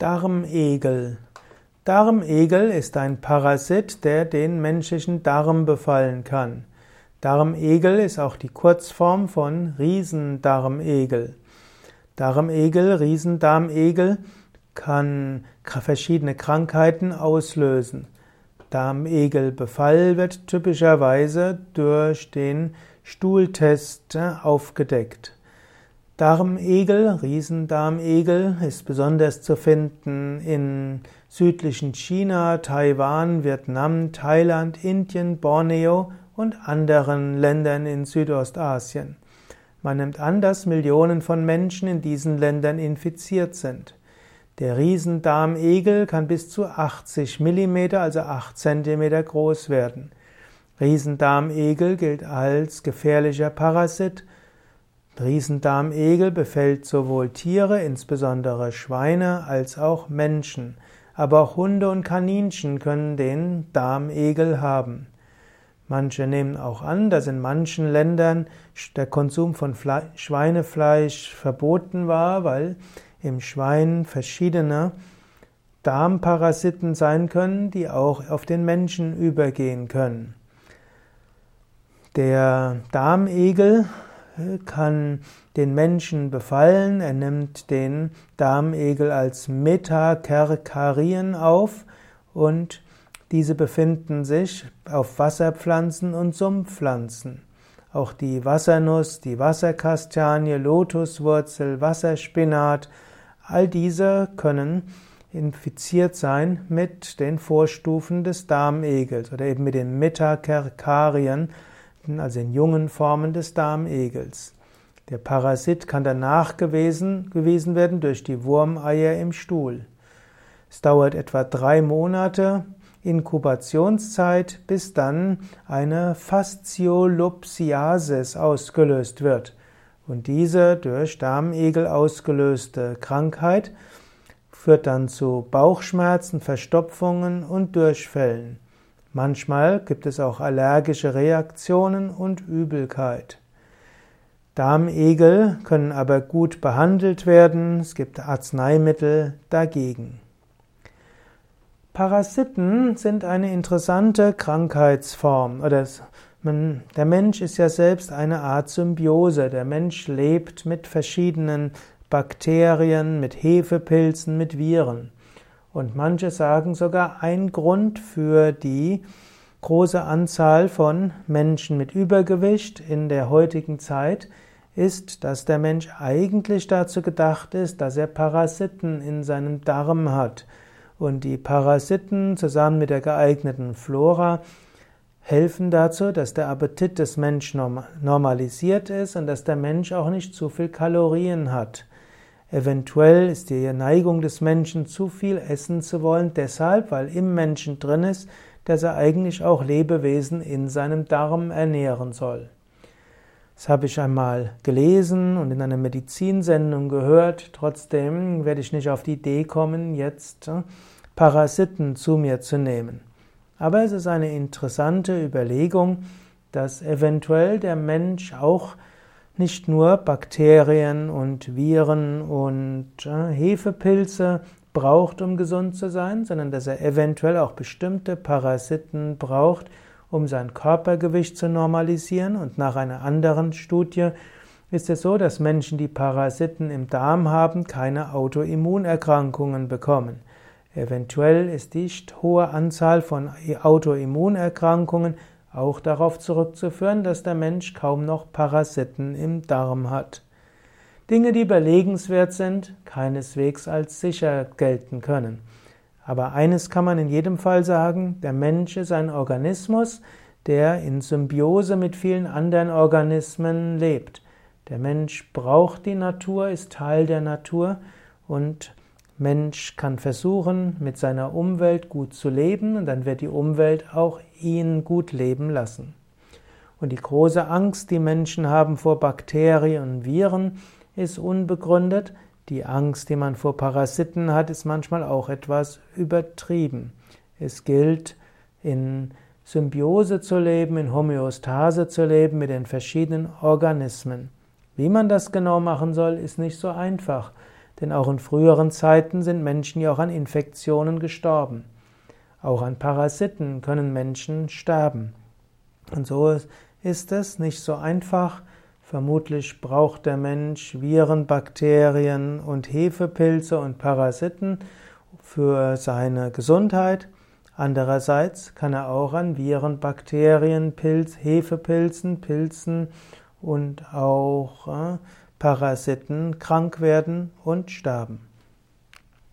Darmegel. Darmegel ist ein Parasit, der den menschlichen Darm befallen kann. Darmegel ist auch die Kurzform von Riesendarmegel. Darmegel, Riesendarmegel kann verschiedene Krankheiten auslösen. Darmegelbefall wird typischerweise durch den Stuhltest aufgedeckt. Darmegel, Riesendarmegel, ist besonders zu finden in südlichen China, Taiwan, Vietnam, Thailand, Indien, Borneo und anderen Ländern in Südostasien. Man nimmt an, dass Millionen von Menschen in diesen Ländern infiziert sind. Der Riesendarmegel kann bis zu 80 mm, also 8 cm groß werden. Riesendarmegel gilt als gefährlicher Parasit Riesendarmegel befällt sowohl Tiere, insbesondere Schweine, als auch Menschen. Aber auch Hunde und Kaninchen können den Darmegel haben. Manche nehmen auch an, dass in manchen Ländern der Konsum von Fle Schweinefleisch verboten war, weil im Schwein verschiedene Darmparasiten sein können, die auch auf den Menschen übergehen können. Der Darmegel kann den Menschen befallen. Er nimmt den Darmegel als Metakerkarien auf und diese befinden sich auf Wasserpflanzen und Sumpfpflanzen. Auch die Wassernuss, die Wasserkastanie, Lotuswurzel, Wasserspinat, all diese können infiziert sein mit den Vorstufen des Darmegels oder eben mit den Metakerkarien, also in jungen Formen des Darmegels. Der Parasit kann danach gewesen, gewesen werden durch die Wurmeier im Stuhl. Es dauert etwa drei Monate Inkubationszeit, bis dann eine Fasziolopsiasis ausgelöst wird. Und diese durch Darmegel ausgelöste Krankheit führt dann zu Bauchschmerzen, Verstopfungen und Durchfällen. Manchmal gibt es auch allergische Reaktionen und Übelkeit. Darmegel können aber gut behandelt werden. Es gibt Arzneimittel dagegen. Parasiten sind eine interessante Krankheitsform. Der Mensch ist ja selbst eine Art Symbiose. Der Mensch lebt mit verschiedenen Bakterien, mit Hefepilzen, mit Viren. Und manche sagen sogar, ein Grund für die große Anzahl von Menschen mit Übergewicht in der heutigen Zeit ist, dass der Mensch eigentlich dazu gedacht ist, dass er Parasiten in seinem Darm hat. Und die Parasiten zusammen mit der geeigneten Flora helfen dazu, dass der Appetit des Menschen normalisiert ist und dass der Mensch auch nicht zu viel Kalorien hat. Eventuell ist die Neigung des Menschen zu viel essen zu wollen, deshalb, weil im Menschen drin ist, dass er eigentlich auch Lebewesen in seinem Darm ernähren soll. Das habe ich einmal gelesen und in einer Medizinsendung gehört. Trotzdem werde ich nicht auf die Idee kommen, jetzt äh, Parasiten zu mir zu nehmen. Aber es ist eine interessante Überlegung, dass eventuell der Mensch auch nicht nur Bakterien und Viren und äh, Hefepilze braucht, um gesund zu sein, sondern dass er eventuell auch bestimmte Parasiten braucht, um sein Körpergewicht zu normalisieren. Und nach einer anderen Studie ist es so, dass Menschen, die Parasiten im Darm haben, keine Autoimmunerkrankungen bekommen. Eventuell ist die hohe Anzahl von Autoimmunerkrankungen auch darauf zurückzuführen, dass der Mensch kaum noch Parasiten im Darm hat. Dinge, die überlegenswert sind, keineswegs als sicher gelten können. Aber eines kann man in jedem Fall sagen, der Mensch ist ein Organismus, der in Symbiose mit vielen anderen Organismen lebt. Der Mensch braucht die Natur, ist Teil der Natur und Mensch kann versuchen, mit seiner Umwelt gut zu leben und dann wird die Umwelt auch ihn gut leben lassen. Und die große Angst, die Menschen haben vor Bakterien und Viren, ist unbegründet. Die Angst, die man vor Parasiten hat, ist manchmal auch etwas übertrieben. Es gilt, in Symbiose zu leben, in Homöostase zu leben mit den verschiedenen Organismen. Wie man das genau machen soll, ist nicht so einfach. Denn auch in früheren Zeiten sind Menschen ja auch an Infektionen gestorben. Auch an Parasiten können Menschen sterben. Und so ist es nicht so einfach. Vermutlich braucht der Mensch Viren, Bakterien und Hefepilze und Parasiten für seine Gesundheit. Andererseits kann er auch an Viren, Bakterien, Pilz, Hefepilzen, Pilzen und auch äh, Parasiten krank werden und sterben.